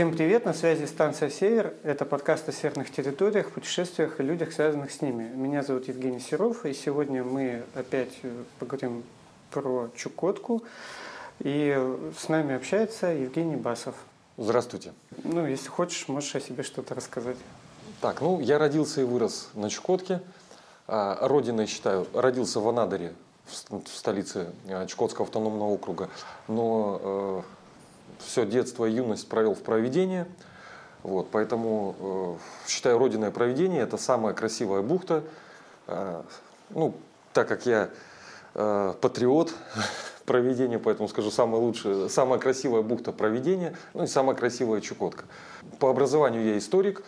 Всем привет, на связи станция «Север». Это подкаст о северных территориях, путешествиях и людях, связанных с ними. Меня зовут Евгений Серов, и сегодня мы опять поговорим про Чукотку. И с нами общается Евгений Басов. Здравствуйте. Ну, если хочешь, можешь о себе что-то рассказать. Так, ну, я родился и вырос на Чукотке. А, родиной считаю, родился в Анадыре, в столице а, Чукотского автономного округа. Но э, все детство и юность провел в проведении. Вот, поэтому э, считаю, родиной проведение – это самая красивая бухта. Э, ну, так как я э, патриот проведения, поэтому скажу, самая лучшая, самая красивая бухта проведения, ну и самая красивая Чукотка. По образованию я историк,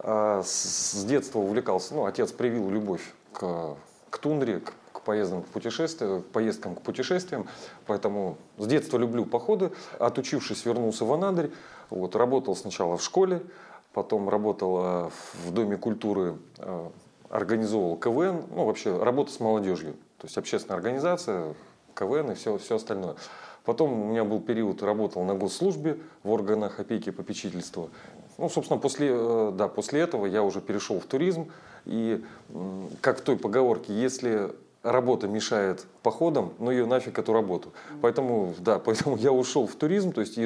э, с, с детства увлекался, ну, отец привил любовь к, к тундре, к поездкам к путешествиям, поездкам к путешествиям, поэтому с детства люблю походы. Отучившись, вернулся в Анадырь, вот, работал сначала в школе, потом работал в Доме культуры, э, организовывал КВН, ну вообще работа с молодежью, то есть общественная организация, КВН и все, все остальное. Потом у меня был период, работал на госслужбе в органах опеки и попечительства. Ну, собственно, после, э, да, после этого я уже перешел в туризм. И как в той поговорке, если работа мешает походам, ну ее нафиг эту работу. Поэтому, да, поэтому я ушел в туризм, то есть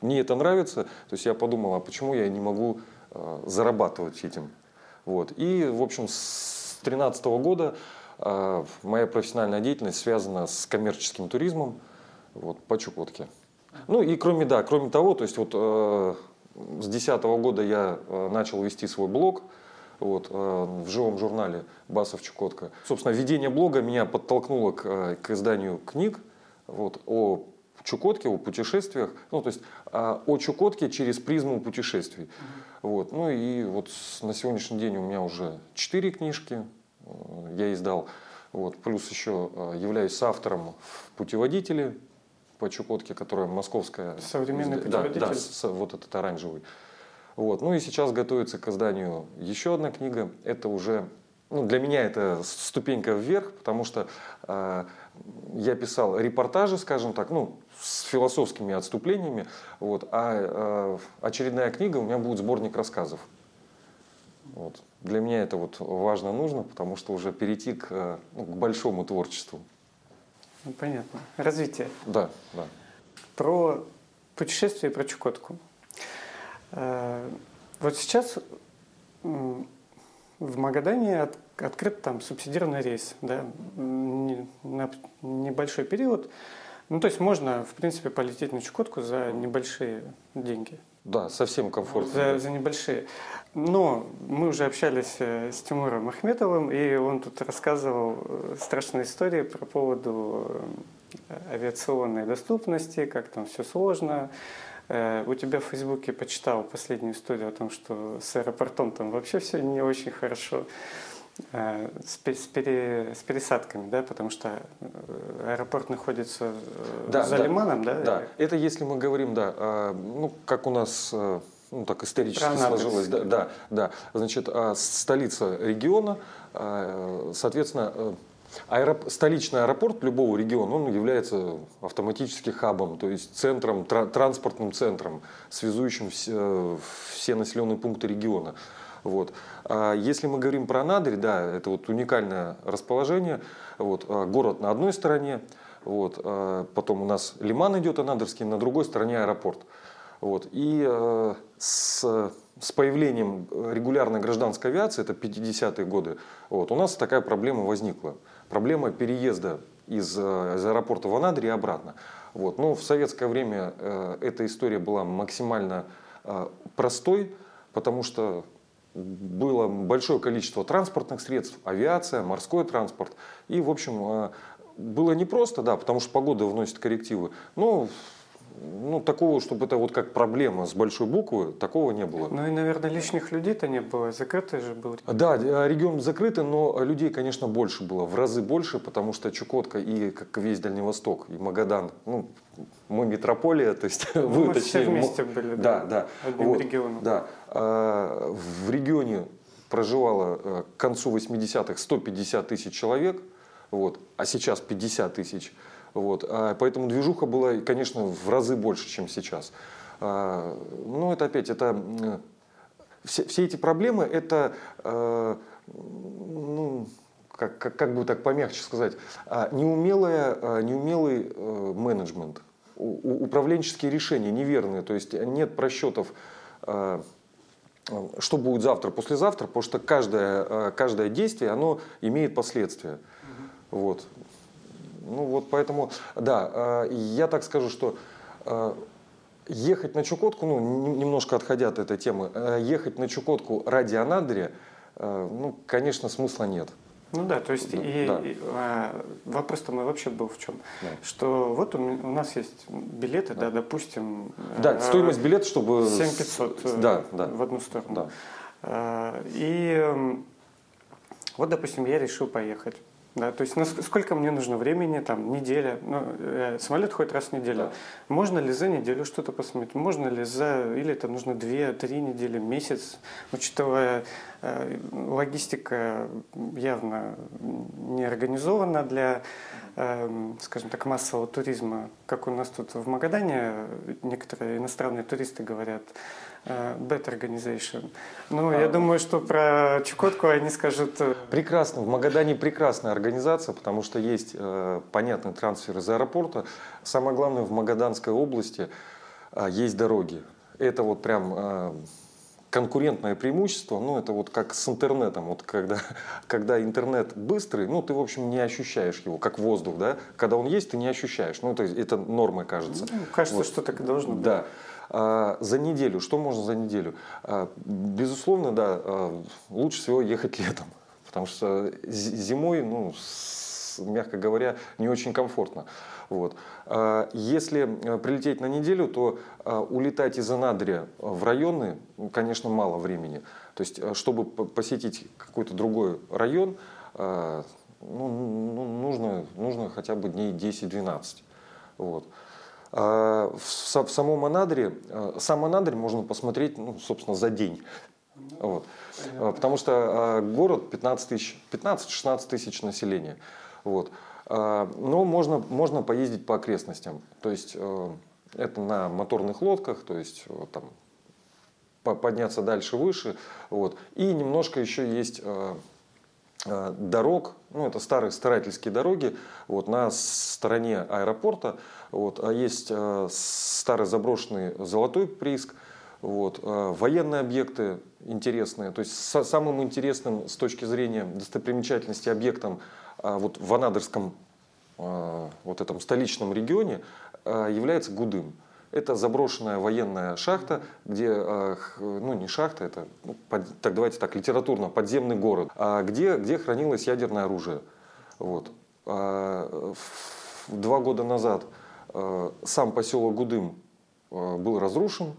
мне это нравится, то есть я подумал, а почему я не могу э, зарабатывать этим. Вот. И, в общем, с 2013 года э, моя профессиональная деятельность связана с коммерческим туризмом вот, по Чукотке. Ну и кроме, да, кроме того, то есть вот э, с 2010 года я начал вести свой блог, вот, э, в живом журнале «Басов Чукотка». Собственно, ведение блога меня подтолкнуло к, э, к изданию книг вот, о Чукотке, о путешествиях, ну, то есть а, о Чукотке через призму путешествий. Mm-hmm. Вот, ну и вот на сегодняшний день у меня уже четыре книжки э, я издал. Вот, плюс еще являюсь автором в путеводителе по Чукотке, которая московская. Современный путеводитель? Да, да, вот этот оранжевый. Вот. Ну и сейчас готовится к изданию еще одна книга. Это уже ну, для меня это ступенька вверх, потому что э, я писал репортажи, скажем так, ну, с философскими отступлениями, вот, а э, очередная книга у меня будет сборник рассказов. Вот. Для меня это вот важно, нужно, потому что уже перейти к, ну, к большому творчеству. Ну, понятно. Развитие. Да, да. Про путешествие и про Чукотку. Э, вот сейчас в Магадане от, открыт там субсидированный рейс, да, на небольшой период. Ну, то есть можно, в принципе, полететь на Чукотку за небольшие деньги. Да, совсем комфортно. За, за небольшие. Но мы уже общались э, с Тимуром Ахметовым, и он тут рассказывал э, страшные истории про поводу авиационной доступности, как там все сложно, у тебя в Фейсбуке почитал последнюю историю о том, что с аэропортом там вообще все не очень хорошо э, с, пере, с пересадками, да, потому что э, аэропорт находится да, за да, лиманом, да? Да, это если мы говорим, да, ну, как у нас ну, так исторически Про сложилось, да, да, да, значит, а, столица региона, а, соответственно, Аэроп... Столичный аэропорт любого региона, он является автоматически хабом, то есть центром, тра- транспортным центром, связующим все, все населенные пункты региона. Вот. А если мы говорим про Анадырь, да, это вот уникальное расположение. Вот, а город на одной стороне, вот, а потом у нас Лиман идет Анадырский, на другой стороне аэропорт. Вот. И э, с, с появлением регулярной гражданской авиации, это 50-е годы, вот, у нас такая проблема возникла проблема переезда из, э, из аэропорта в Анадырь и обратно. Вот. Но в советское время э, эта история была максимально э, простой, потому что было большое количество транспортных средств, авиация, морской транспорт. И, в общем, э, было непросто, да, потому что погода вносит коррективы. Но ну, такого, чтобы это вот как проблема с большой буквы, такого не было. Ну и, наверное, лишних людей-то не было, закрытый же был. Да, а, регион закрытый, но людей, конечно, больше было, в разы больше, потому что Чукотка и как весь Дальний Восток, и Магадан, ну, мы метрополия, то есть ну, вы мы все вместе были, да, да, да одним вот, регионом. Да, а, в регионе проживало э, к концу 80-х 150 тысяч человек, вот, а сейчас 50 тысяч. Вот. А поэтому движуха была, конечно, в разы больше, чем сейчас. А, ну, это опять, это все, все эти проблемы, это, ну, как, как, как бы так помягче сказать, неумелая, неумелый менеджмент, управленческие решения неверные, то есть нет просчетов что будет завтра, послезавтра, потому что каждое, каждое действие, оно имеет последствия. Угу. Вот. Ну вот поэтому, да, я так скажу, что ехать на Чукотку, ну, немножко отходя от этой темы, э, ехать на Чукотку ради Анадыря, э, ну, конечно, смысла нет. Ну да, то есть да, и, да. и а, вопрос-то мой вообще был в чем, да. что вот у, у нас есть билеты, да, да допустим. Да, стоимость билета, чтобы 7500 да, да. в одну сторону. Да. А, и вот, допустим, я решил поехать. Да, то есть сколько мне нужно времени, там, неделя, ну, э, самолет ходит раз в неделю. Да. Можно ли за неделю что-то посмотреть? Можно ли за, или это нужно две-три недели, месяц, учитывая э, логистика явно не организована для, э, скажем так, массового туризма, как у нас тут в Магадане некоторые иностранные туристы говорят, Bad Organization. Ну, а, я думаю, что про Чукотку они скажут... Э, прекрасно. В Магадане прекрасная организация, потому что есть э, понятный трансфер из аэропорта. Самое главное, в Магаданской области э, есть дороги. Это вот прям... Э, конкурентное преимущество, ну, это вот как с интернетом, вот когда, когда интернет быстрый, ну, ты, в общем, не ощущаешь его, как воздух, да, когда он есть, ты не ощущаешь, ну, это, это нормой кажется. Ну, кажется, вот. что так и должно быть. Да. А, за неделю, что можно за неделю? А, безусловно, да, а, лучше всего ехать летом, потому что зимой, ну, мягко говоря, не очень комфортно. Вот. Если прилететь на неделю, то улетать из Анадыря в районы, ну, конечно, мало времени. То есть, чтобы посетить какой-то другой район, ну, ну нужно, нужно хотя бы дней 10-12. Вот. А, в самом Анадыре, а, сам Анадырь можно посмотреть, ну, собственно, за день. Вот. А, потому что город 15 тысяч, 15-16 тысяч населения. Вот. Но можно, можно поездить по окрестностям. То есть это на моторных лодках, то есть там подняться дальше выше. Вот. И немножко еще есть дорог, ну это старые старательские дороги, вот на стороне аэропорта, вот, а есть э, старый заброшенный золотой прииск, вот, э, военные объекты интересные. То есть самым интересным с точки зрения достопримечательности объектом э, вот, в Анадырском э, вот этом столичном регионе э, является Гудым. Это заброшенная военная шахта, где, э, ну не шахта, это, ну, так давайте так, литературно, подземный город, а где, где хранилось ядерное оружие. Вот. А, два года назад сам поселок Гудым был разрушен.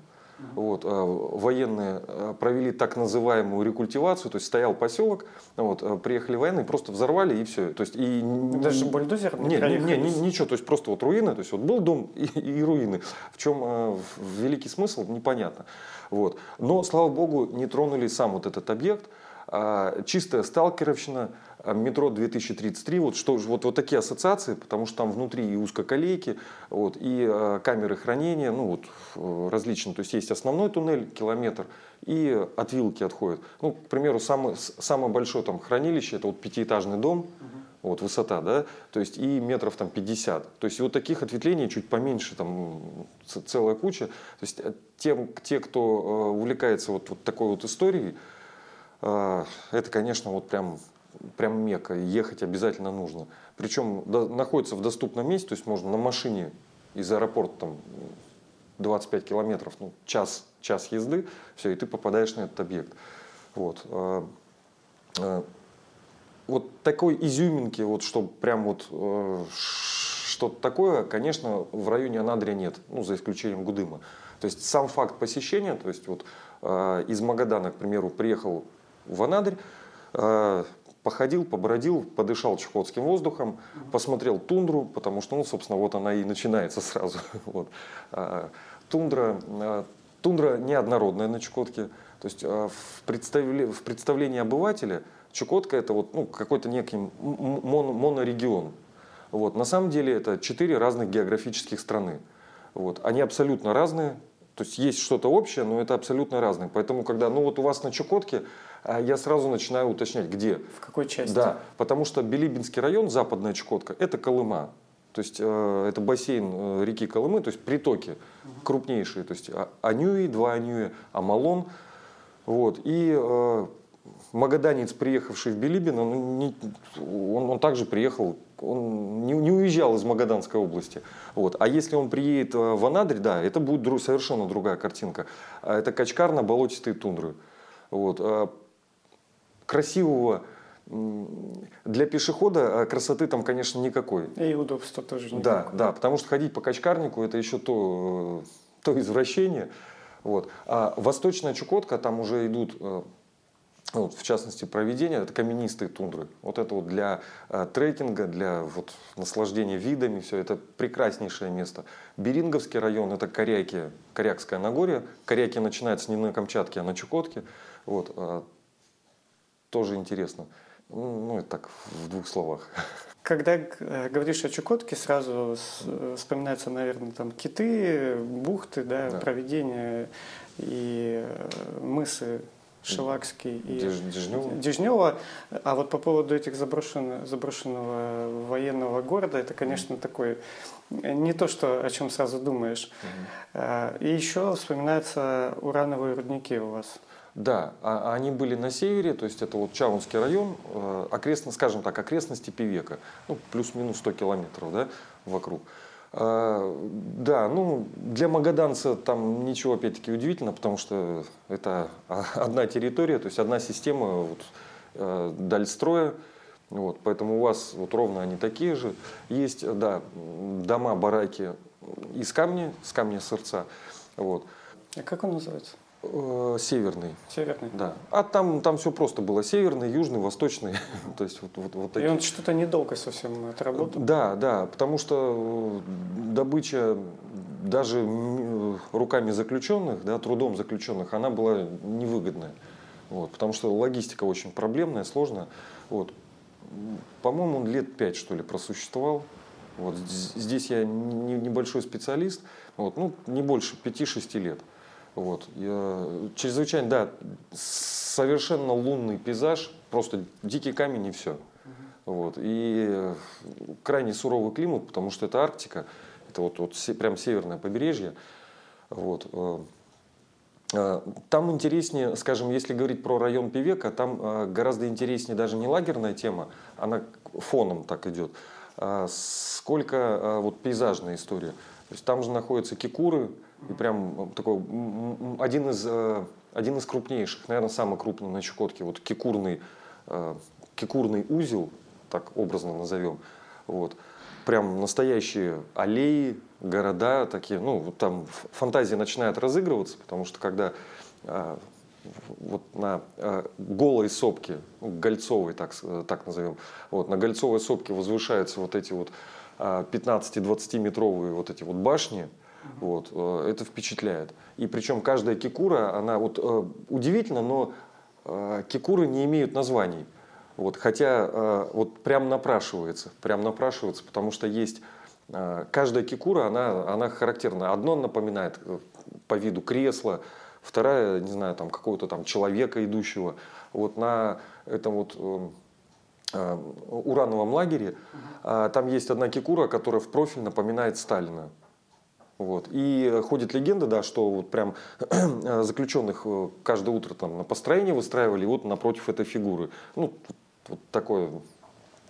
Вот, э, военные провели так называемую рекультивацию, то есть стоял поселок, вот, приехали военные, просто взорвали и все. То есть, и, Даже бульдозер не, не, не, не, ничего, то есть просто вот руины, то есть вот был дом и, и руины. В чем великий смысл, непонятно. Вот. Но, слава богу, не тронули сам вот этот объект. А, чистая сталкеровщина, а, метро 2033, вот, что, вот, вот такие ассоциации, потому что там внутри и узкоколейки, вот, и э, камеры хранения, ну вот э, различные, то есть есть основной туннель, километр, и от вилки отходит. Ну, к примеру, самое, самое большое там хранилище, это вот пятиэтажный дом, угу. вот высота, да, то есть и метров там 50. То есть вот таких ответвлений чуть поменьше, там целая куча. То есть тем, те, кто увлекается вот, вот такой вот историей, это, конечно, вот прям прям мека, ехать обязательно нужно. Причем до, находится в доступном месте, то есть можно на машине из аэропорта там 25 километров, ну, час, час езды, все, и ты попадаешь на этот объект. Вот. А, а, вот такой изюминки, вот что прям вот э, что-то такое, конечно, в районе Анадрия нет, ну, за исключением Гудыма. То есть сам факт посещения, то есть вот из Магадана, к примеру, приехал в Анадырь, э, походил, побродил, подышал чехотским воздухом, посмотрел тундру, потому что, ну, собственно, вот она и начинается сразу. вот. а, тундра, а, тундра неоднородная на Чукотке. То есть а, в, представле, в представлении обывателя Чукотка это вот, ну, какой-то некий мон, монорегион. Вот. На самом деле это четыре разных географических страны. Вот. Они абсолютно разные, То есть есть что-то общее, но это абсолютно разное. Поэтому, когда, ну вот у вас на Чукотке, а, я сразу начинаю уточнять, где. В какой части? Да, потому что Билибинский район, западная Чукотка, это Колыма. То есть э, это бассейн э, реки Колымы, то есть притоки угу. крупнейшие. То есть а, Анюи, два Анюи, Амалон. Вот. И э, магаданец, приехавший в Билибин, он, не, он, он также приехал, он не, не уезжал из Магаданской области. Вот. А если он приедет в Анадырь, да, это будет друг, совершенно другая картинка. А это качкарно-болотистые тундры. Вот. А красивого для пешехода а красоты там, конечно, никакой. И удобства тоже никакой. Да, да, потому что ходить по качкарнику это еще то, то извращение. Вот. А восточная Чукотка, там уже идут э, вот, в частности, проведение, это каменистые тундры. Вот это вот для э, трекинга, для вот, наслаждения видами, все это прекраснейшее место. Беринговский район, это Коряки, Корякское Нагорье. Коряки начинаются не на Камчатке, а на Чукотке. Вот, э, тоже интересно. Ну, это так, в двух словах. Когда э, говоришь о Чукотке, сразу вспоминаются, наверное, там киты, бухты, да, да. проведения и э, мысы Шелакский и Дежнева. Дежнева. А вот по поводу этих заброшенного, заброшенного военного города, это, конечно, такой не то, что, о чем сразу думаешь. Угу. И еще вспоминаются урановые рудники у вас. Да, а, они были на севере, то есть это вот Чаунский район, э, окрестно, скажем так, окрестности Певека, ну, плюс-минус 100 километров да, вокруг. А, да, ну, для магаданца там ничего, опять-таки, удивительно, потому что это одна территория, то есть одна система вот, э, дальстроя, вот, поэтому у вас вот ровно они такие же. Есть, да, дома, бараки из камня, с камня сердца. Вот. А как он называется? Э, северный. Северный. Да. А там, там все просто было. Северный, южный, восточный. То есть вот, вот, вот такие. И он что-то недолго совсем отработал? Да, да. Потому что э, добыча даже руками заключенных, да, трудом заключенных, она была невыгодная. Вот, потому что логистика очень проблемная, сложная. Вот. По-моему, он лет пять, что ли, просуществовал. Вот. Здесь я небольшой специалист, вот, ну, не больше 5-6 лет. Вот. Я, чрезвычайно, да, совершенно лунный пейзаж, просто дикий камень и все. Вот. И крайне суровый климат, потому что это Арктика, это вот, вот прям северное побережье. Вот. Э, э, там интереснее, скажем, если говорить про район Певека, там э, гораздо интереснее даже не лагерная тема, она фоном так идет, а сколько вот пейзажная история. То есть там же находятся кикуры, и прям такой один из, э, один из крупнейших, наверное, самый крупный на Чукотке, вот кикурный, э, кикурный узел, так образно назовем. Вот. Прям настоящие аллеи, города такие, ну, вот там фантазия начинает разыгрываться, потому что когда э, вот на голой сопке, ну, гольцовой, так, так назовем, вот, на гольцовой сопке возвышаются вот эти вот 15-20 метровые вот эти вот башни, вот, э, это впечатляет. И причем каждая кикура, она вот э, удивительно, но э, кикуры не имеют названий. Вот, хотя вот прям напрашивается, прям напрашивается, потому что есть каждая кикура, она, она характерна. Одно напоминает по виду кресло, вторая, не знаю, там какого-то там человека идущего. Вот на этом вот урановом лагере uh там есть одна кикура, которая в профиль напоминает Сталина. Вот. И ходит легенда, да, что вот прям заключенных э, каждое утро там на построение выстраивали, вот напротив этой фигуры. Ну, вот такой,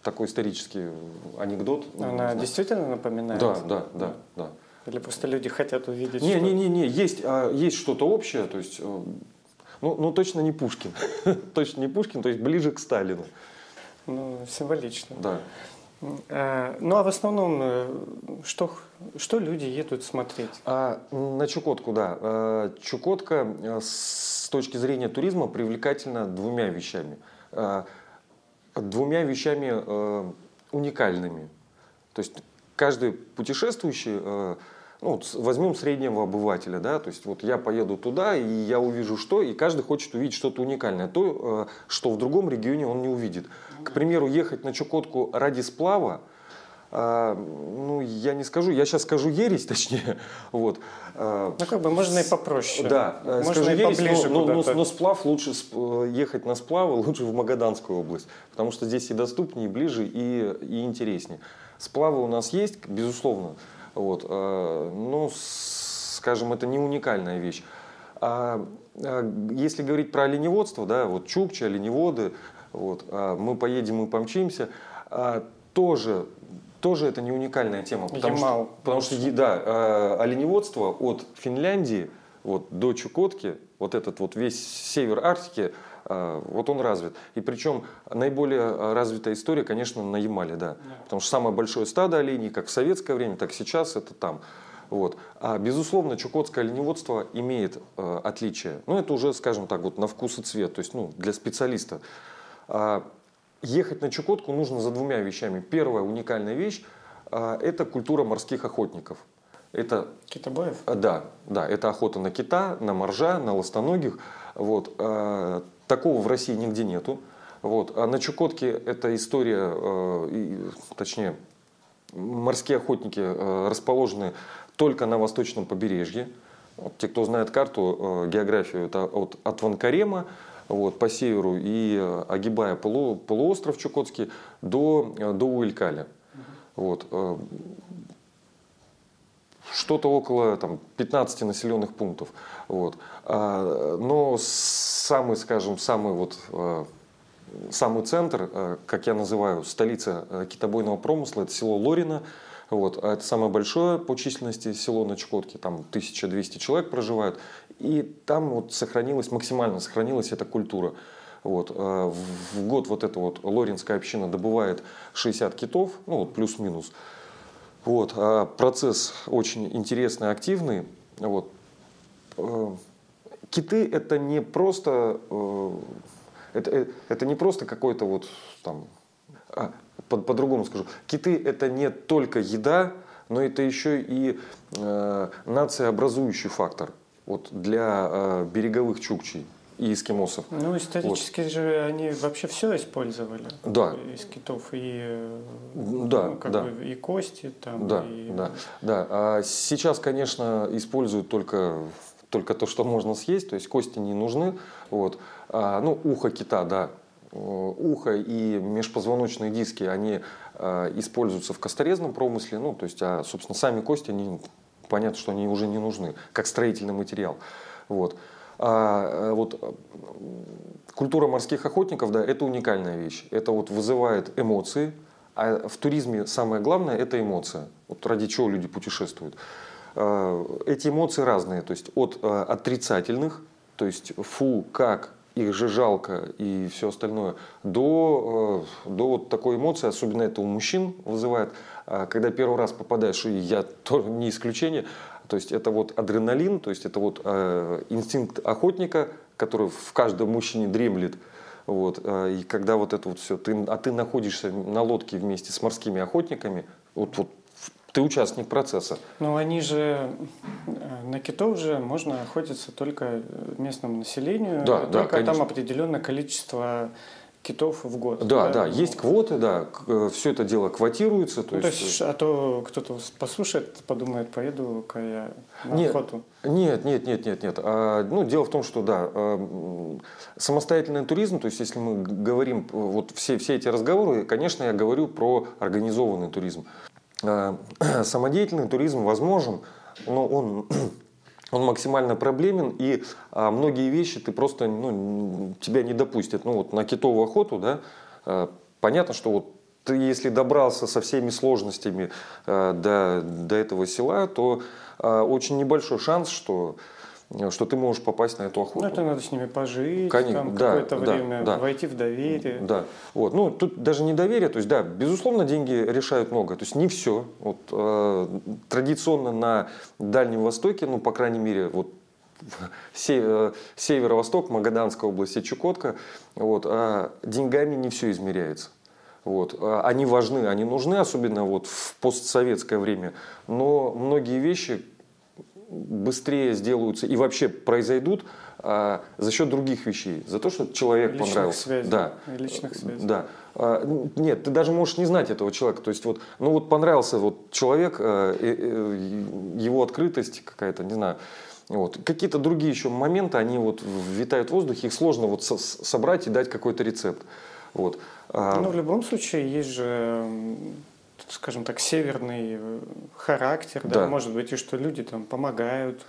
такой исторический анекдот. Она действительно напоминает? Да, да, да, да. Или просто люди хотят увидеть? Не, не, не, не, есть, а, есть что-то общее, то есть, э, ну, ну точно не Пушкин, точно не Пушкин, то есть ближе к Сталину. Ну, символично. Да. Э, ну а в основном, э, что, что люди едут смотреть? А, на Чукотку, да. Э, Чукотка с точки зрения туризма привлекательна двумя вещами. Двумя вещами уникальными. То есть каждый путешествующий, ну, возьмем среднего обывателя, да, то есть вот я поеду туда, и я увижу что, и каждый хочет увидеть что-то уникальное, то, что в другом регионе он не увидит. К примеру, ехать на Чукотку ради сплава, а, ну, я не скажу, я сейчас скажу ересь, точнее, вот. А, ну, как бы можно и попроще. Да, э, можно скажу и ересь, поближе но, но, но, но сплав лучше, э, ехать на сплавы лучше в Магаданскую область, потому что здесь и доступнее, и ближе, и, и интереснее. Сплавы у нас есть, безусловно, вот, а, но, скажем, это не уникальная вещь. А, если говорить про оленеводство, да, вот чукчи, оленеводы, вот, мы поедем и помчимся, тоже тоже это не уникальная тема. Потому Ямал. что, потому что да, оленеводство от Финляндии вот, до Чукотки, вот этот вот весь север Арктики, вот он развит. И причем наиболее развитая история, конечно, на Ямале, да. Потому что самое большое стадо оленей, как в советское время, так сейчас, это там. Вот. А безусловно, чукотское оленеводство имеет э, отличие. Ну, это уже, скажем так, вот на вкус и цвет, то есть ну, для специалиста. А, ехать на Чукотку нужно за двумя вещами. Первая уникальная вещь а, – это культура морских охотников. Это, Китобоев? А, да, да, это охота на кита, на моржа, на ластоногих. Вот. А, такого в России нигде нету. Вот. А на Чукотке эта история, точнее, морские охотники расположены только на восточном побережье. Вот, те, кто знает карту, географию, это от, от Ванкарема вот, по северу и э, огибая полу, полуостров Чукотский до, э, до Уилькаля. Вот. Что-то около там, 15 населенных пунктов. Вот. А, но самый, скажем, самый вот самый центр, как я называю, столица китобойного промысла, это село Лорино. Вот. А это самое большое по численности село на Чукотке, там 1200 человек проживают. И там вот сохранилась, максимально сохранилась эта культура. Вот. В год вот эта вот лоринская община добывает 60 китов, ну вот плюс-минус. Вот. А процесс очень интересный, активный. Вот. Э, киты это не просто, э, это, это не просто какой-то вот там, а, по- по-другому скажу, киты это не только еда, но это еще и э, нациеобразующий фактор вот, для э, береговых чукчей и эскимосов. Ну, исторически вот. же они вообще все использовали. Да. Из китов и, э, да, ну, как да. бы и кости там. Да, и... да, да. А сейчас, конечно, используют только только то, что можно съесть, то есть кости не нужны. Вот. А, ну, ухо кита, да, э, ухо и межпозвоночные диски, они э, используются в косторезном промысле, ну, то есть, а, собственно, сами кости, они понятно, что они уже не нужны, как строительный материал. Вот. А э, вот э, культура морских охотников, да, это уникальная вещь. Это вот вызывает эмоции, а в туризме самое главное – это эмоция. Вот ради чего люди путешествуют. А, эти эмоции разные, то есть от э, отрицательных, то есть фу, как, их же жалко и все остальное, до, до вот такой эмоции, особенно это у мужчин вызывает – а когда первый раз попадаешь, и я тоже не исключение, то есть это вот адреналин, то есть это вот э, инстинкт охотника, который в каждом мужчине дремлет. Вот, э, и когда вот это вот все, ты, а ты находишься на лодке вместе с морскими охотниками, вот, вот ты участник процесса. Ну, они же, э, на китов же можно охотиться только местному населению, да, только да, там определенное количество китов в год. Да, да, да есть квоты, да, э, все это дело квотируется. То, ну, есть... то есть, а то кто-то послушает, подумает, поеду-ка я на нет, охоту. Нет, нет, нет, нет, нет. А, ну, дело в том, что да, а, самостоятельный туризм, то есть если мы говорим, вот все, все эти разговоры, конечно, я говорю про организованный туризм. А, самодеятельный туризм возможен, но он он максимально проблемен, и а, многие вещи ты просто, ну, тебя не допустят. Ну, вот на китовую охоту, да, а, понятно, что вот ты, если добрался со всеми сложностями а, до, до этого села, то а, очень небольшой шанс, что что ты можешь попасть на эту охоту. Ну, это надо с ними пожить, Конечно, там да, какое-то да, время да, войти в доверие. Да, вот. Ну, тут даже не доверие, то есть, да, безусловно, деньги решают много. То есть, не все. Вот, э, традиционно на Дальнем Востоке, ну, по крайней мере, вот э, северо-восток, Магаданская область и Чукотка, вот, а деньгами не все измеряется. Вот. А они важны, они нужны, особенно вот в постсоветское время. Но многие вещи, быстрее сделаются и вообще произойдут а, за счет других вещей, за то, что человек личных понравился. Связей. Да. Личных связей. Да. А, нет, ты даже можешь не знать этого человека. То есть вот, ну вот понравился вот человек, э, э, его открытость какая-то, не знаю. Вот. Какие-то другие еще моменты, они вот витают в воздухе, их сложно вот собрать и дать какой-то рецепт. Вот. А ну, в любом случае, есть же скажем так, северный э, характер, да. да, может быть, и что люди там помогают,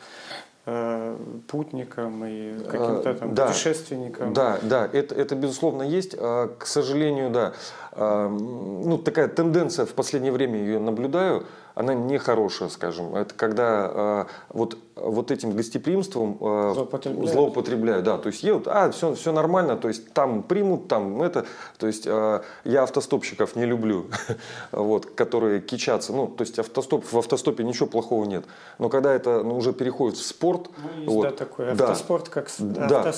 Э, путникам и каким-то там да, путешественникам. Да, да, это, это безусловно есть. А, к сожалению, да, а, ну такая тенденция в последнее время ее наблюдаю она нехорошая, скажем. Это когда э, вот, вот этим гостеприимством э, злоупотребляют. злоупотребляют. Да, то есть едут, а, все, все нормально, то есть там примут, там это. То есть э, я автостопщиков не люблю, вот, которые кичатся. Ну, то есть автостоп, в автостопе ничего плохого нет. Но когда это ну, уже переходит в спорт... Ну, есть, вот, да, такой автоспорт, как да,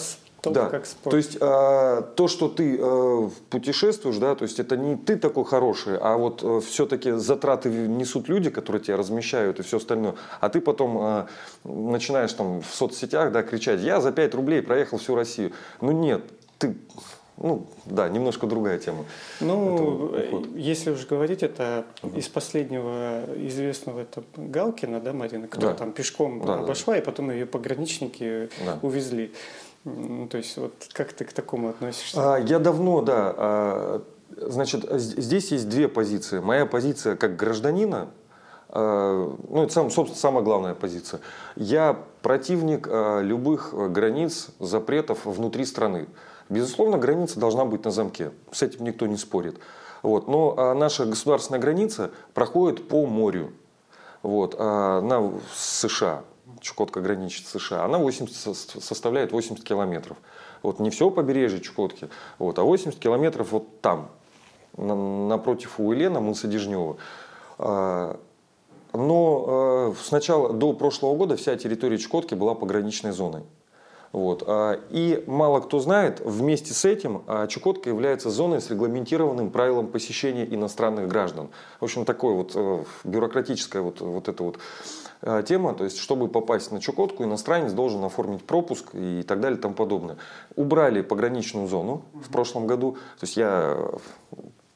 только да. как спорт. То есть а, то, что ты а, путешествуешь, да, то есть это не ты такой хороший, а вот э, все-таки затраты несут люди, которые тебя размещают и все остальное. А ты потом а, начинаешь там в соцсетях, да, кричать, я за 5 рублей проехал всю Россию. Ну нет, ты ну, да, немножко другая тема. Ну, если уж говорить, это угу. из последнего известного, это Галкина, да, Марина, которая да. там пешком да, обошла, да. и потом ее пограничники да. увезли. Ну, то есть, вот как ты к такому относишься? А, я давно, да. А, значит, здесь есть две позиции. Моя позиция как гражданина, а, ну, это, сам, собственно, самая главная позиция. Я противник а, любых границ, запретов внутри страны. Безусловно, граница должна быть на замке. С этим никто не спорит. Вот. Но а, наша государственная граница проходит по морю. Вот, а, на США. Чукотка граничит с США, она 80, составляет 80 километров. Вот не все побережье Чукотки, вот, а 80 километров вот там, на, напротив Уэлена, мыса Дежнева. А, но а, сначала, до прошлого года вся территория Чукотки была пограничной зоной. Вот. А, и мало кто знает, вместе с этим Чукотка является зоной с регламентированным правилом посещения иностранных граждан. В общем, такое вот э, бюрократическое вот, вот это вот Э, тема, то есть чтобы попасть на Чукотку, иностранец должен оформить пропуск и так далее и тому подобное. Убрали пограничную зону в прошлом году, то есть я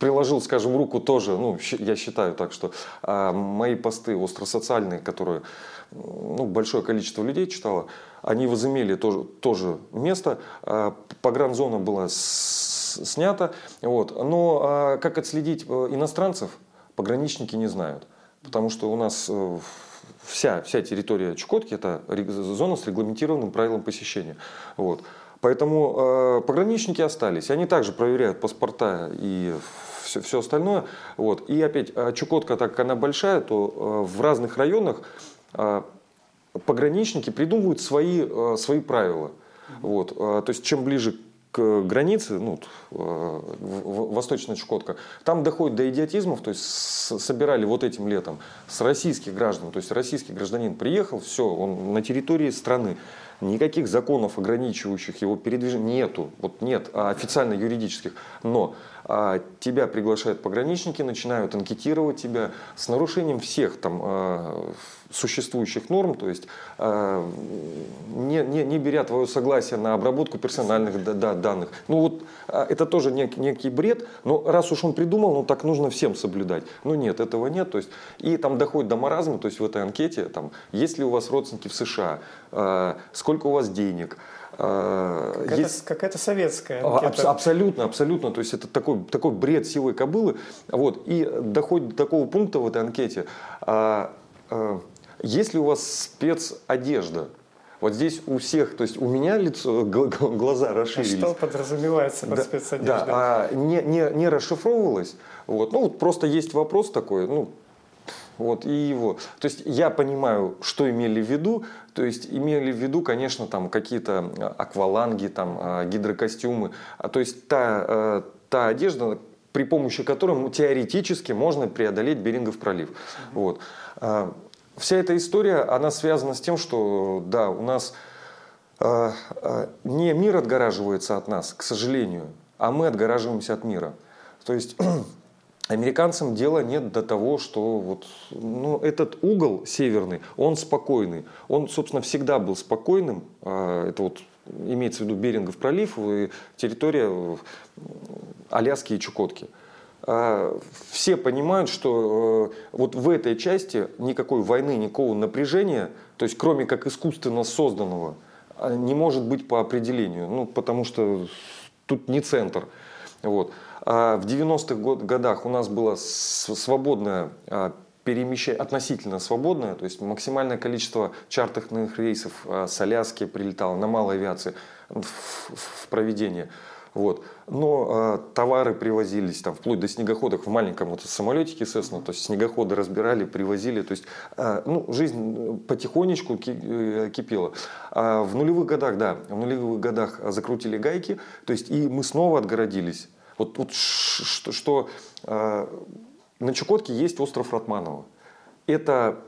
приложил, скажем, руку тоже, ну, я считаю так, что а, мои посты остросоциальные, которые ну, большое количество людей читало, они возымели тоже, тоже место, а, погранзона была снята, вот. но а, как отследить э, иностранцев, пограничники не знают, потому что у нас э, вся, вся территория Чукотки – это зона с регламентированным правилом посещения. Вот. Поэтому э, пограничники остались. Они также проверяют паспорта и все, все остальное. Вот. И опять, э, Чукотка, так как она большая, то э, в разных районах э, пограничники придумывают свои, свои правила. Вот. То есть, чем ближе к границе, ну, Восточная Чукотка, там доходит до идиотизмов, то есть собирали вот этим летом с российских граждан, то есть российский гражданин приехал, все, он на территории страны, никаких законов, ограничивающих его передвижение, нету, вот нет, а официально юридических, но а, тебя приглашают пограничники, начинают анкетировать тебя с нарушением всех там а, существующих норм, то есть а, не, не, не беря твое согласие на обработку персональных да, данных. Ну вот это тоже некий, некий бред, но раз уж он придумал, ну так нужно всем соблюдать. Ну нет, этого нет. То есть, и там доходит до маразма, то есть в этой анкете, там, есть ли у вас родственники в США, сколько у вас денег, Какая-то, есть... какая-то советская а, Аб- абсолютно, абсолютно. То есть это такой, такой бред силой кобылы. Вот. И доходит до такого пункта в этой анкете. А, а, есть ли у вас спецодежда? Вот здесь у всех, то есть у меня лицо, глаза расширились. А что подразумевается под да, спецодеждой? Да, а не, не, не расшифровывалось. Вот. Ну, вот просто есть вопрос такой, ну, вот, и его. То есть я понимаю, что имели в виду. То есть имели в виду, конечно, там какие-то а, акваланги, там, а, гидрокостюмы. А, то есть та, э, та одежда, при помощи которой ну, теоретически можно преодолеть Берингов пролив. Mm-hmm. Вот. Вся эта история, она связана с тем, что да, у нас не мир отгораживается от нас, к сожалению, а мы отгораживаемся от мира. То есть Американцам дела нет до того, что вот, ну, этот угол северный, он спокойный. Он, собственно, всегда был спокойным. А, это вот имеется в виду Берингов пролив и территория Аляски и Чукотки. А, все понимают, что э, вот в этой части никакой войны, никакого напряжения, то есть кроме как искусственно созданного, а, не может быть по определению, ну, потому что тут не центр. Вот. А в 90-х годах у нас было свободное перемещение, относительно свободное, то есть максимальное количество чартерных рейсов с Аляски прилетало на малой авиации в, в проведение. Вот. Но э, товары привозились там, вплоть до снегоходов в маленьком вот, самолетике Cessna, то есть снегоходы разбирали, привозили. То есть э, ну, жизнь потихонечку э, кипела. А в нулевых годах, да, в нулевых годах закрутили гайки, то есть и мы снова отгородились. Вот, вот что, что э, на Чукотке есть остров Ратманова это,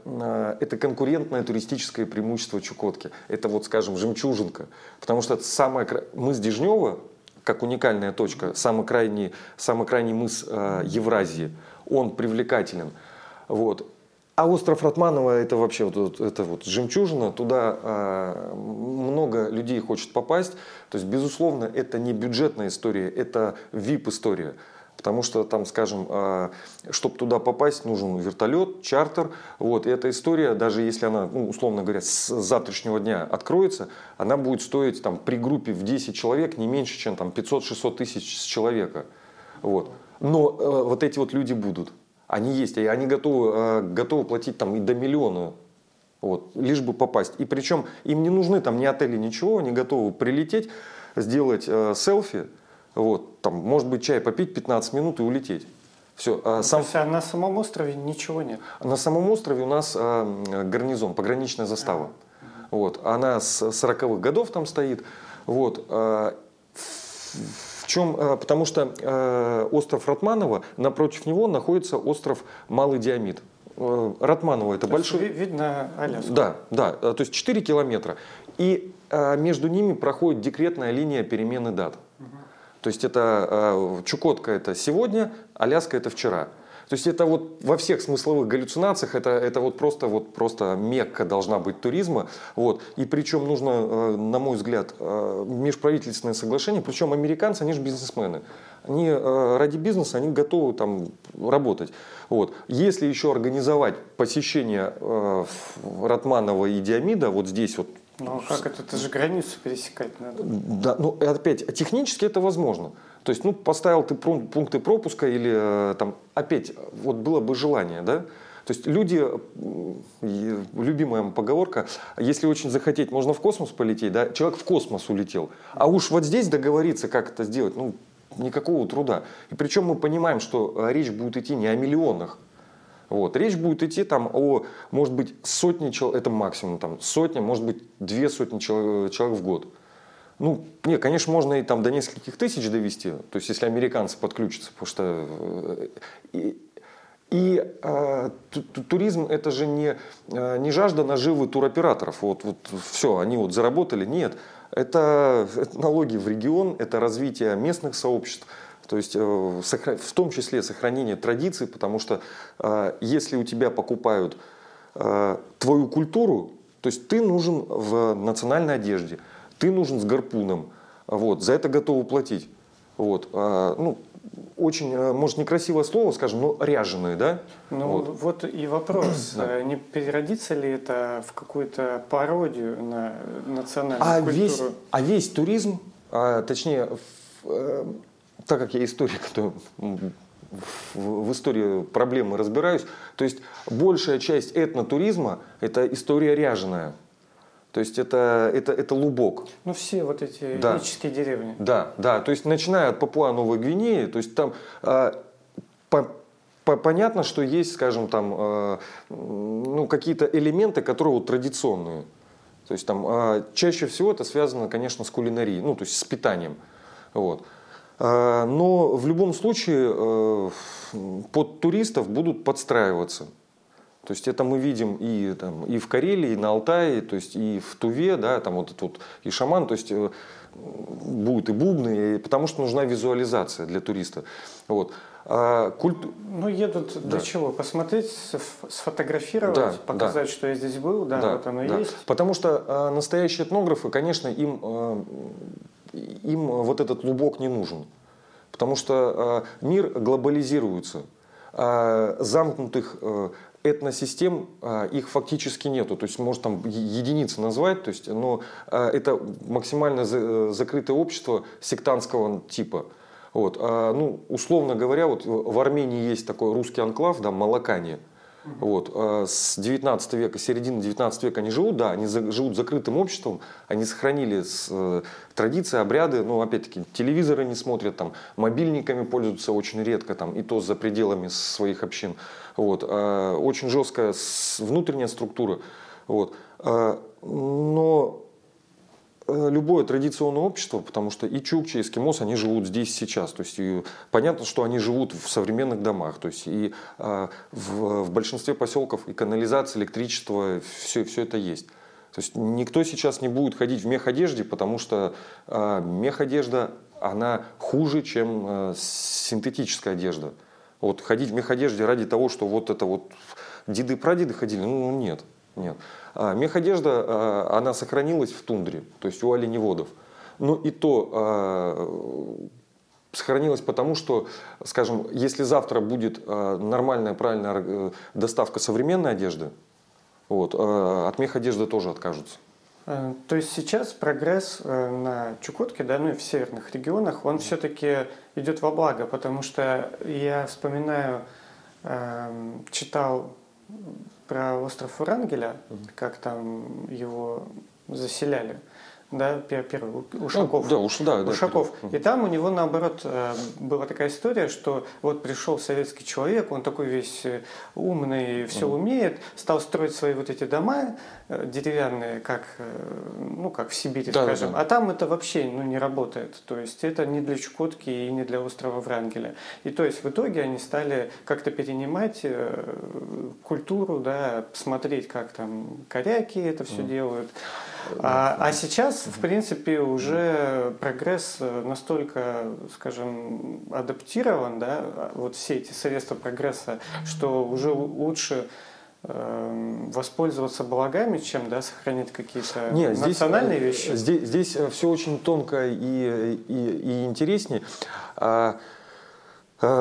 это конкурентное туристическое преимущество Чукотки. Это вот, скажем, жемчужинка. Потому что это самое... Мы с Дежнева, как уникальная точка, самый крайний, самый крайний мыс э, Евразии, он привлекателен. Вот. А остров Ратманова это вообще вот, это вот жемчужина, туда э, много людей хочет попасть. То есть, безусловно, это не бюджетная история, это VIP-история. Потому что там, скажем, а, чтобы туда попасть, нужен вертолет, чартер. Вот. И эта история, даже если она, ну, условно говоря, с завтрашнего дня откроется, она будет стоить там, при группе в 10 человек не меньше, чем там, 500-600 тысяч с человека. Вот. Но э, вот эти вот люди будут. Они есть, и они готовы, э, готовы платить там, и до миллиона вот, лишь бы попасть. И причем им не нужны там ни отели, ничего, они готовы прилететь, сделать э, селфи, вот, там, может быть, чай попить 15 минут и улететь. Все. А, ну, сам... То есть, а на самом острове ничего нет? На самом острове у нас а, гарнизон, пограничная застава. А. Вот. Она с 40-х годов там стоит. Вот. А, в чем? А, потому что а, остров Ратманова, напротив него находится остров Малый Диамид. А, Ратманово это то большой... Видно Аляску. Да, да, то есть 4 километра. И а, между ними проходит декретная линия перемены дат. То есть это э, Чукотка это сегодня, Аляска это вчера. То есть это вот во всех смысловых галлюцинациях это, это вот просто, вот просто мекка должна быть туризма. Вот. И причем нужно, э, на мой взгляд, э, межправительственное соглашение. Причем американцы, они же бизнесмены. Они ради бизнеса, они готовы там работать. Вот. Если еще организовать посещение Ратманова и Диамида вот здесь вот ну а как это? Это же границу пересекать надо. Да, ну опять, технически это возможно. То есть, ну, поставил ты пункты пропуска или э, там, опять, вот было бы желание, да? То есть люди, любимая поговорка, если очень захотеть, можно в космос полететь, да? Человек в космос улетел. А уж вот здесь договориться, как это сделать, ну, никакого труда. И причем мы понимаем, что э, речь будет идти не о миллионах, вот. Речь будет идти там о, может быть, сотни человек, это максимум, там, сотня, может быть, две сотни человек, человек в год. Ну, не, конечно, можно и там до нескольких тысяч довести, то есть если американцы подключатся, потому что э, и, и э, туризм это же не, э, не жажда наживы туроператоров. Вот, вот все, они вот заработали. Нет, это, это налоги в регион, это развитие местных сообществ. То есть э, в том числе сохранение традиций, потому что э, если у тебя покупают э, твою культуру, то есть ты нужен в национальной одежде, ты нужен с гарпуном, вот, за это готовы платить. Вот, ну, очень, может, некрасивое слово, скажем, но ряженые, да? Ну, вот, вот и вопрос, да. не переродится ли это в какую-то пародию на национальную а культуру? Весь, а весь туризм, а, точнее, так как я историк, то в истории проблемы разбираюсь. То есть большая часть этнотуризма – это история ряженая. То есть это, это, это лубок. Ну все вот эти да. этнические деревни. Да, да. То есть начиная от Папуа Новой Гвинеи, то есть там а, по, по, понятно, что есть, скажем, там а, ну, какие-то элементы, которые вот традиционные. То есть там а, чаще всего это связано, конечно, с кулинарией, ну то есть с питанием. Вот. А, но в любом случае э, под туристов будут подстраиваться. То есть это мы видим и, там, и в Карелии, и на Алтае, то есть и в Туве, да, там вот вот и шаман, то есть э, будут и бубны, потому что нужна визуализация для туриста. Вот. а, культ... Ну, едут да. для чего? Посмотреть, сфотографировать, да, показать, да. что я здесь был, да, да вот оно да. есть. Потому что а, настоящие этнографы, конечно, им, а, им вот этот лубок не нужен. Потому что а, мир глобализируется. А, замкнутых а, этносистем их фактически нету. То есть, может, там единицы назвать, то есть, но это максимально за, закрытое общество сектантского типа. Вот. А, ну, условно говоря, вот в Армении есть такой русский анклав, да, Малакания. Вот. А с 19 века, середины 19 века они живут, да, они живут закрытым обществом, они сохранили э, традиции, обряды, ну, опять-таки, телевизоры не смотрят, там, мобильниками пользуются очень редко, там, и то за пределами своих общин. Вот. А, очень жесткая внутренняя структура. Вот. А, но любое традиционное общество, потому что и чукчи, и эскимос, они живут здесь сейчас. То есть и понятно, что они живут в современных домах. То есть и а, в, в большинстве поселков и канализация, электричество, все, все это есть. То есть никто сейчас не будет ходить в мех-одежде, потому что а, мех-одежда, она хуже, чем а, синтетическая одежда. Вот ходить в мех-одежде ради того, что вот это вот деды-прадеды ходили, ну нет, нет. А, меходежда, а, она сохранилась в тундре, то есть у оленеводов. Но и то а, сохранилась потому, что, скажем, если завтра будет нормальная, правильная э, доставка современной одежды, вот, от меходежды тоже откажутся. Э, то есть сейчас прогресс э, на Чукотке, да, ну и в северных регионах, он все-таки идет во благо, потому что я вспоминаю, эм, читал про остров Урангеля, как там его заселяли да, первый, Ушаков. Ну, да, уж, да, Ушаков. Да, и там у него, наоборот, э, была такая история, что вот пришел советский человек, он такой весь э, умный, все угу. умеет, стал строить свои вот эти дома э, деревянные, как, ну, как в Сибири, да, скажем. Да, да. А там это вообще ну, не работает. То есть это не для Чукотки и не для острова Врангеля. И то есть в итоге они стали как-то перенимать культуру, да, смотреть, как там коряки это все угу. делают. А, а сейчас, в принципе, уже прогресс настолько, скажем, адаптирован, да, вот все эти средства прогресса, что уже лучше эм, воспользоваться благами, чем да, сохранить какие-то Нет, национальные здесь, вещи? Здесь, здесь все очень тонко и, и, и интереснее. А,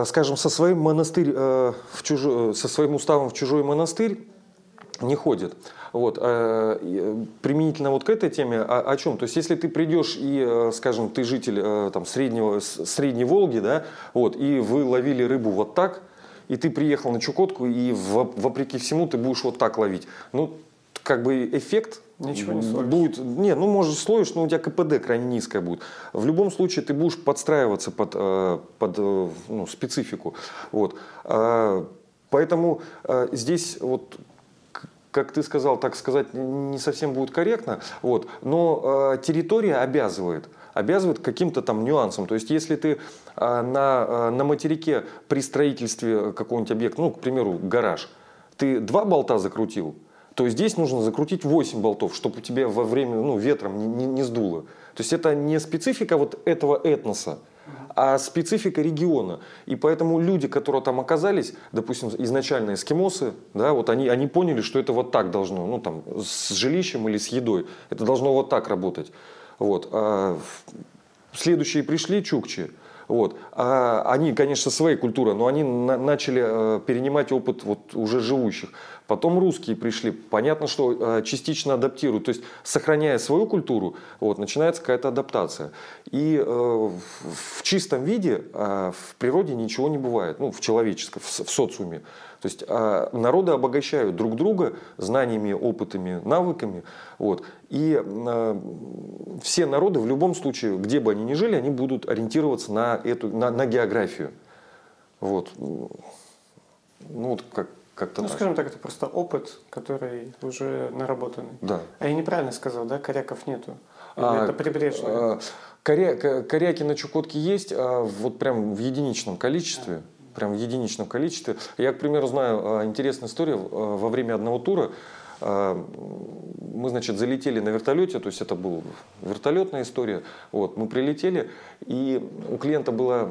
скажем, со своим монастырь э, в чужой, со своим уставом в чужой монастырь не ходит. Вот, э, применительно вот к этой теме, о, о чем? То есть, если ты придешь и, э, скажем, ты житель э, там, среднего, средней Волги, да, вот, и вы ловили рыбу вот так, и ты приехал на Чукотку, и вопреки всему ты будешь вот так ловить. Ну, как бы эффект Ничего не словишь. Будет, нет, ну, может, словишь, но у тебя КПД крайне низкое будет. В любом случае ты будешь подстраиваться под, под ну, специфику. Вот. Поэтому здесь вот как ты сказал, так сказать не совсем будет корректно, вот, но э, территория обязывает обязывает каким-то там нюансам. То есть, если ты э, на, э, на материке при строительстве какого-нибудь объекта, ну, к примеру, гараж, ты два болта закрутил, то здесь нужно закрутить 8 болтов, чтобы у тебя во время ну, ветром не, не, не сдуло. То есть это не специфика вот этого этноса, а специфика региона. И поэтому люди, которые там оказались, допустим, изначально эскимосы, да, вот они, они поняли, что это вот так должно, ну там, с жилищем или с едой, это должно вот так работать. Вот. А следующие пришли чукчи, вот. А они, конечно, своей культуры, но они на начали э, перенимать опыт вот уже живущих. Потом русские пришли. Понятно, что э, частично адаптируют. То есть, сохраняя свою культуру, вот, начинается какая-то адаптация. И э, в чистом виде э, в природе ничего не бывает. Ну, в человеческом, в, в социуме. То есть э, народы обогащают друг друга знаниями, опытами, навыками. Вот. И э, все народы в любом случае, где бы они ни жили, они будут ориентироваться на, эту, на, на географию. Вот. Ну, вот как, как-то ну, так. скажем так, это просто опыт, который уже наработанный. Да. А я неправильно сказал, да, коряков нету? Или а, это прибрежные? А, коря, коряки на Чукотке есть, а вот прям в единичном количестве. Прям в единичном количестве. Я, к примеру, знаю а, интересную историю. А, во время одного тура мы, значит, залетели на вертолете, то есть это была вертолетная история. Вот, мы прилетели, и у клиента была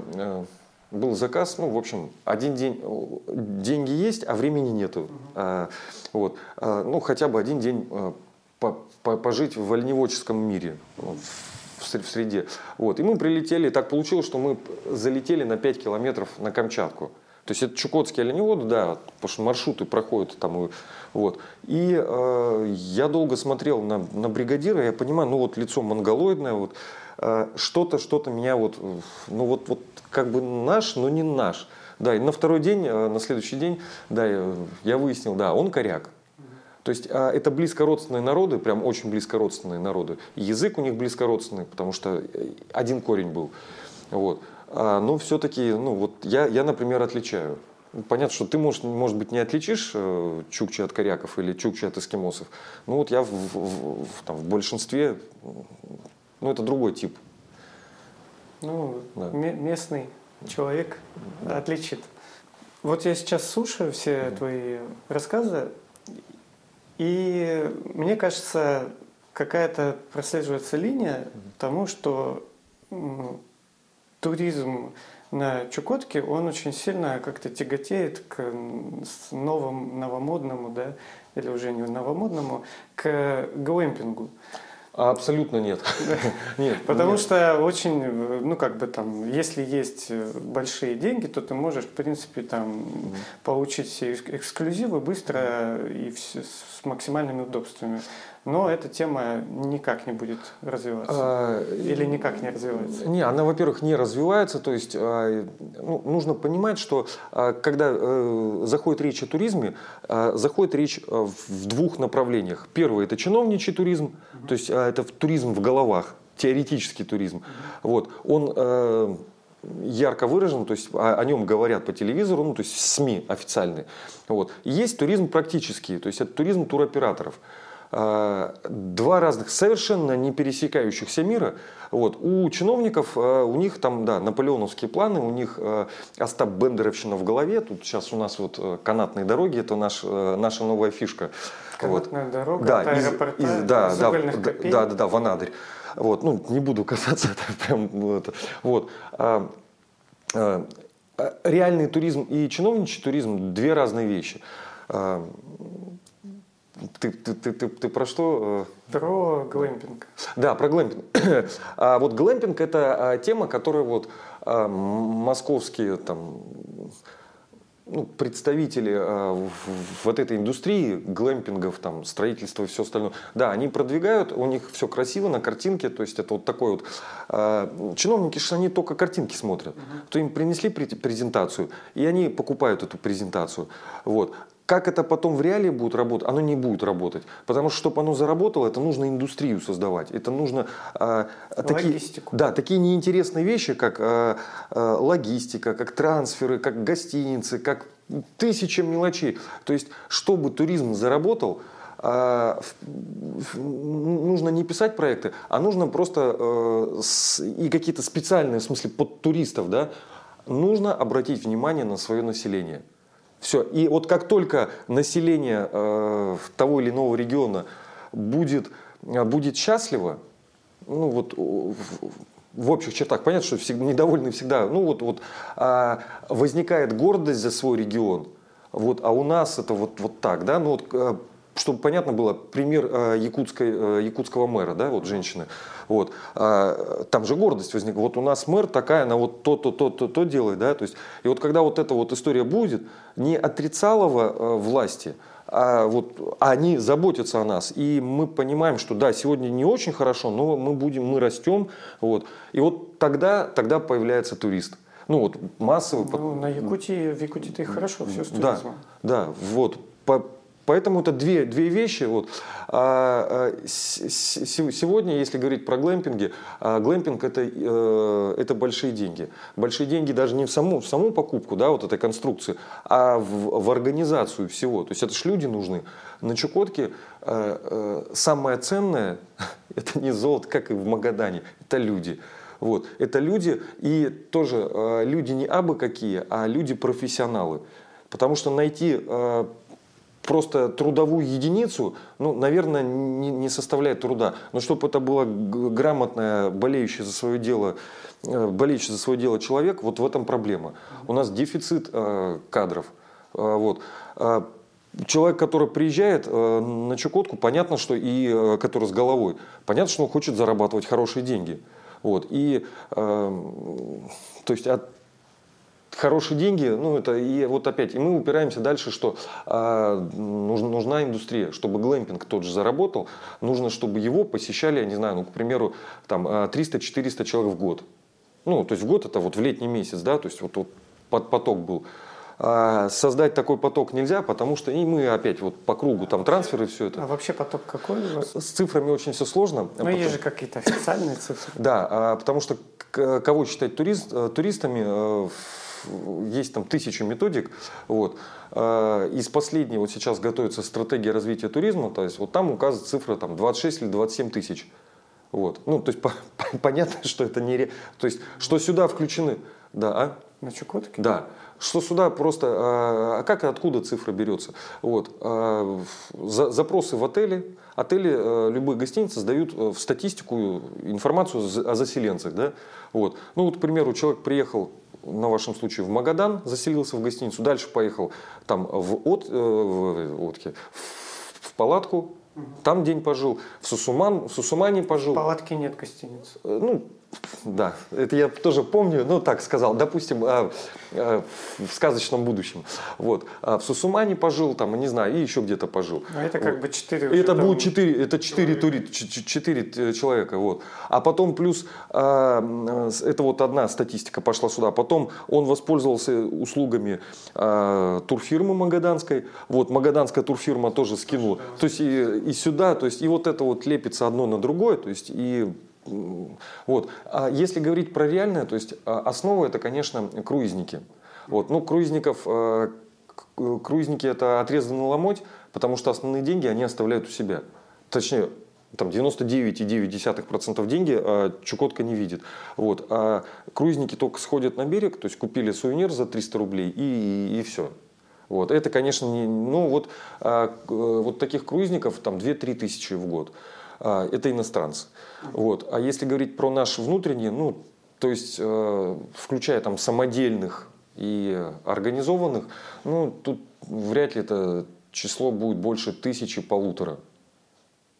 был заказ, ну, в общем, один день, деньги есть, а времени нету. А, вот, ну, хотя бы один день по, по, пожить в оленеводческом мире, в, среде. Вот, и мы прилетели, так получилось, что мы залетели на 5 километров на Камчатку. То есть это Чукотский оленевод, да, потому что маршруты проходят там. Вот. И э, я долго смотрел на, на бригадира, я понимаю, ну вот лицо монголоидное, вот, э, что-то, что-то меня вот, ну вот, вот как бы наш, но не наш. Да, и на второй день, э, на следующий день, да, я выяснил, да, он коряк. То есть а, это близкородственные народы, прям очень близкородственные народы. Язык у них близкородственный, потому что э, один корень был. Вот. А, но все-таки, ну вот я, я, например, отличаю. Понятно, что ты, может, может быть, не отличишь э, чукчи от коряков или чукчи от эскимосов. Ну вот я в, в, в, там, в большинстве, ну это другой тип ну, да. местный человек отличит. Вот я сейчас слушаю все твои рассказы, и мне кажется, какая-то прослеживается линия тому, что туризм на Чукотке, он очень сильно как-то тяготеет к новому, новомодному, да, или уже не новомодному, к глэмпингу. Абсолютно нет. нет Потому нет. что очень, ну как бы там, если есть большие деньги, то ты можешь, в принципе, там mm получить все эксклюзивы быстро и все, с максимальными удобствами но эта тема никак не будет развиваться. А, Или никак не развивается? Не, она, во-первых, не развивается. То есть а, ну, нужно понимать, что а, когда э, заходит речь о туризме, заходит речь в двух направлениях. Первый – это чиновничий туризм, угу. то есть это туризм в головах, теоретический туризм. Угу. Вот. Он э, ярко выражен, то есть о, о нем говорят по телевизору, ну, то есть СМИ официальные. Вот. Есть туризм практический, то есть это туризм туроператоров. А, два разных совершенно не пересекающихся мира. Вот. У чиновников, а, у них там, да, наполеоновские планы, у них а, Остап Бендеровщина в голове. Тут сейчас у нас вот канатные дороги, это наш, наша новая фишка. Канатная вот. дорога, да, из, аэропорта, из, да, да, да, да, да, да, Ванадырь. Вот, ну, не буду касаться это прям, это, вот. А, а, реальный туризм и чиновничий туризм – две разные вещи. Ты, ты, ты, ты, ты про что? Э? Про глэмпинг. Да, про глэмпинг. а вот глэмпинг это а, тема, которая вот а, московские там ну, представители э, вот этой индустрии, глэмпингов, там, строительства и все остальное, да, они продвигают, у них все красиво на картинке, то есть это вот такой вот... Чиновники же они только картинки смотрят. Uh-huh. То им принесли презентацию, и они покупают эту презентацию. Вот. Как это потом в реалии будет работать? Оно не будет работать. Потому что, чтобы оно заработало, это нужно индустрию создавать. Это нужно э, такие, да, такие неинтересные вещи, как э, э, логистика, как трансферы, как гостиницы, как тысяча мелочей. То есть, чтобы туризм заработал, нужно не писать проекты, а нужно просто э, с, и какие-то специальные, в смысле, под туристов, да, нужно обратить внимание на свое население. Все. И вот как только население э, того или иного региона будет, э, будет счастливо, ну вот в, общих чертах, понятно, что всегда, недовольны всегда, ну вот, вот а, возникает гордость за свой регион, вот, а у нас это вот, вот так, да, ну вот э, чтобы понятно было, пример э, якутской, э, якутского мэра, да, вот женщины. Вот. А, там же гордость возникла. Вот у нас мэр такая, она вот то, то, то, то, то делает, да, то есть. И вот когда вот эта вот история будет, не отрицалого э, власти, а вот они заботятся о нас, и мы понимаем, что да, сегодня не очень хорошо, но мы будем, мы растем, вот. И вот тогда, тогда появляется турист. Ну вот массовый. Ну, на Якутии, в Якутии-то и хорошо все с туризмом. Да, да, вот. По, Поэтому это две, две вещи. Вот. А, а, сегодня, если говорить про глэмпинги, а, глэмпинг это, э, это большие деньги. Большие деньги даже не в саму, в саму покупку да, вот этой конструкции, а в, в организацию всего. То есть это ж люди нужны. На Чукотке э, э, самое ценное это не золото, как и в Магадане, это люди. Вот. Это люди, и тоже люди не абы какие, а люди профессионалы. Потому что найти просто трудовую единицу, ну, наверное, не, не составляет труда. Но чтобы это было грамотное, болеющее за свое дело, э, болеющий за свое дело человек, вот в этом проблема. У нас дефицит э, кадров. Э, вот. Человек, который приезжает на Чукотку, понятно, что и который с головой, понятно, что он хочет зарабатывать хорошие деньги. Вот. И, э, то есть от хорошие деньги, ну это и вот опять, и мы упираемся дальше, что а, нужна, нужна индустрия, чтобы глэмпинг тот же заработал, нужно, чтобы его посещали, я не знаю, ну, к примеру, там 300-400 человек в год. Ну, то есть в год это вот в летний месяц, да, то есть вот, вот поток был. А создать такой поток нельзя, потому что и мы опять вот по кругу там трансферы все это. А вообще поток какой у вас? С цифрами очень все сложно. Ну, потом... есть же какие-то официальные цифры. Да, а, потому что кого считать турист, э, туристами э, есть там тысячи методик. Вот. А, из последнего вот сейчас готовится стратегия развития туризма, то есть вот там указывает цифра там 26 или 27 тысяч. Вот. Ну, то есть по, по, понятно, что это не... То есть, что сюда включены... Да, а? На Чукотке? Да. Что сюда просто, а, а как и откуда цифра берется? Вот. А, за, запросы в отеле, отели, а, любые гостиницы сдают в статистику информацию о заселенцах. Да? Вот. Ну вот, к примеру, человек приехал на вашем случае в Магадан, заселился в гостиницу, дальше поехал там в, от, э, в, Отке, в палатку, там день пожил, в, Сусуман, в Сусумане пожил. В палатке нет гостиниц. Э, ну, да, это я тоже помню, ну так сказал, допустим, а, а, в сказочном будущем. Вот. А в Сусумане пожил, там, не знаю, и еще где-то пожил. А это как вот. бы четыре. Это там... будет четыре, это четыре, тури, четыре человека. Вот. А потом плюс, а, это вот одна статистика пошла сюда, потом он воспользовался услугами а, турфирмы Магаданской, вот, Магаданская турфирма тоже скинула. То есть и, и сюда, то есть и вот это вот лепится одно на другое, то есть и вот. А если говорить про реальное, то есть а, основа это, конечно, круизники. Вот. Ну, круизников, а, круизники это отрезанный ломоть, потому что основные деньги они оставляют у себя. Точнее, там 99,9% деньги а Чукотка не видит. Вот. А круизники только сходят на берег, то есть купили сувенир за 300 рублей и, и, и все. Вот. Это, конечно, не, ну вот, а, вот таких круизников там 2-3 тысячи в год. А, это иностранцы. Вот. А если говорить про наш внутренний, ну, то есть, э, включая там самодельных и организованных, ну, тут вряд ли это число будет больше тысячи полутора.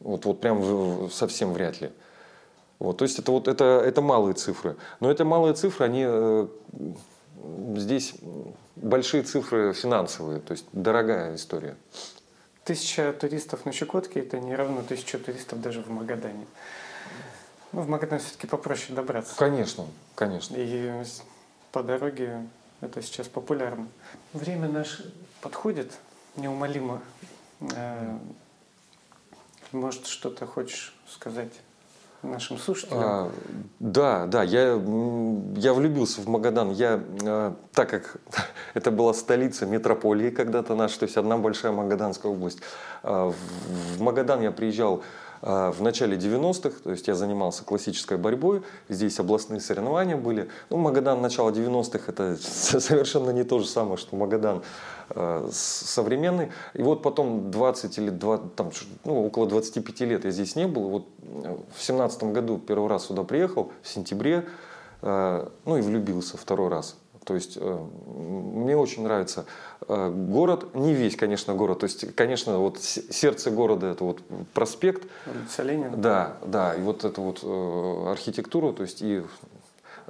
Вот, вот прям совсем вряд ли. Вот, то есть это, вот, это, это малые цифры. Но это малые цифры, они э, здесь большие цифры финансовые, то есть дорогая история. Тысяча туристов на Чукотке – это не равно тысяча туристов даже в Магадане. Ну, в Магадан все-таки попроще добраться. Конечно, конечно. И по дороге это сейчас популярно. Время наше подходит неумолимо. Э, может, что-то хочешь сказать? Нашим слушателям? А, да, да, я, я влюбился в Магадан. Я, а, так как это была столица метрополии когда-то наша, то есть одна большая Магаданская область, а, в Магадан я приезжал в начале 90-х, то есть я занимался классической борьбой, здесь областные соревнования были. Ну, Магадан начала 90-х это совершенно не то же самое, что Магадан э, современный. И вот потом 20 или 20, там, ну, около 25 лет я здесь не был. Вот э, в 17 году первый раз сюда приехал, в сентябре, э, ну и влюбился второй раз. То есть э, мне очень нравится э, город, не весь, конечно, город. То есть, конечно, вот сердце города это вот проспект. Ленина. Да, да, и вот эту вот э, архитектуру, то есть и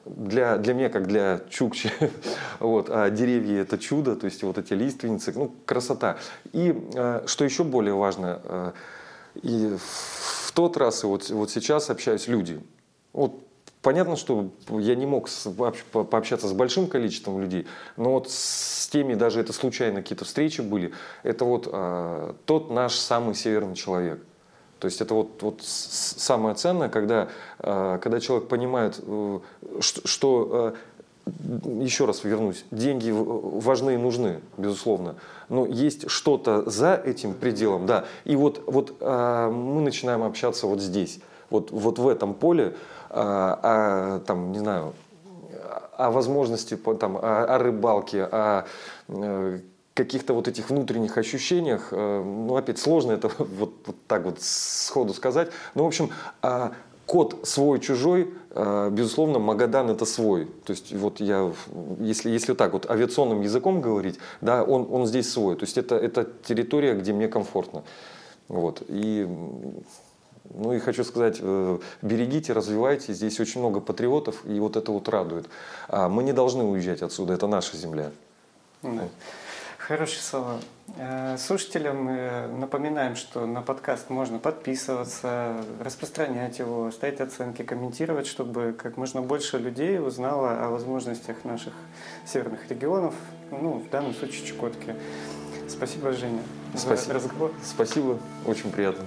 для, для меня, как для Чукчи, вот, а деревья это чудо, то есть вот эти лиственницы, ну, красота. И что еще более важно, и в тот раз и вот, вот сейчас общаюсь люди. Вот Понятно, что я не мог пообщаться с большим количеством людей, но вот с теми, даже это случайно какие-то встречи были, это вот а, тот наш самый северный человек. То есть это вот, вот самое ценное, когда, а, когда человек понимает, э, что, что а, еще раз вернусь, деньги важны и нужны, безусловно, но есть что-то за этим пределом, да, и вот, вот а, мы начинаем общаться вот здесь, вот, вот в этом поле, а, о, там, не знаю, о возможности там, о, о рыбалке, о э, каких-то вот этих внутренних ощущениях, э, ну, опять сложно это вот, вот так вот сходу сказать. Ну, в общем, э, код свой-чужой, э, безусловно, Магадан это свой. То есть вот я, если, если так вот авиационным языком говорить, да, он, он здесь свой. То есть это, это территория, где мне комфортно. Вот. И ну и хочу сказать, э, берегите, развивайте. Здесь очень много патриотов, и вот это вот радует. А мы не должны уезжать отсюда, это наша земля. Да. Хорошие слова. Э, слушателям мы напоминаем, что на подкаст можно подписываться, распространять его, ставить оценки, комментировать, чтобы как можно больше людей узнало о возможностях наших северных регионов, ну, в данном случае Чукотки. Спасибо, Женя, Спасибо. за разговор. Спасибо, очень приятно.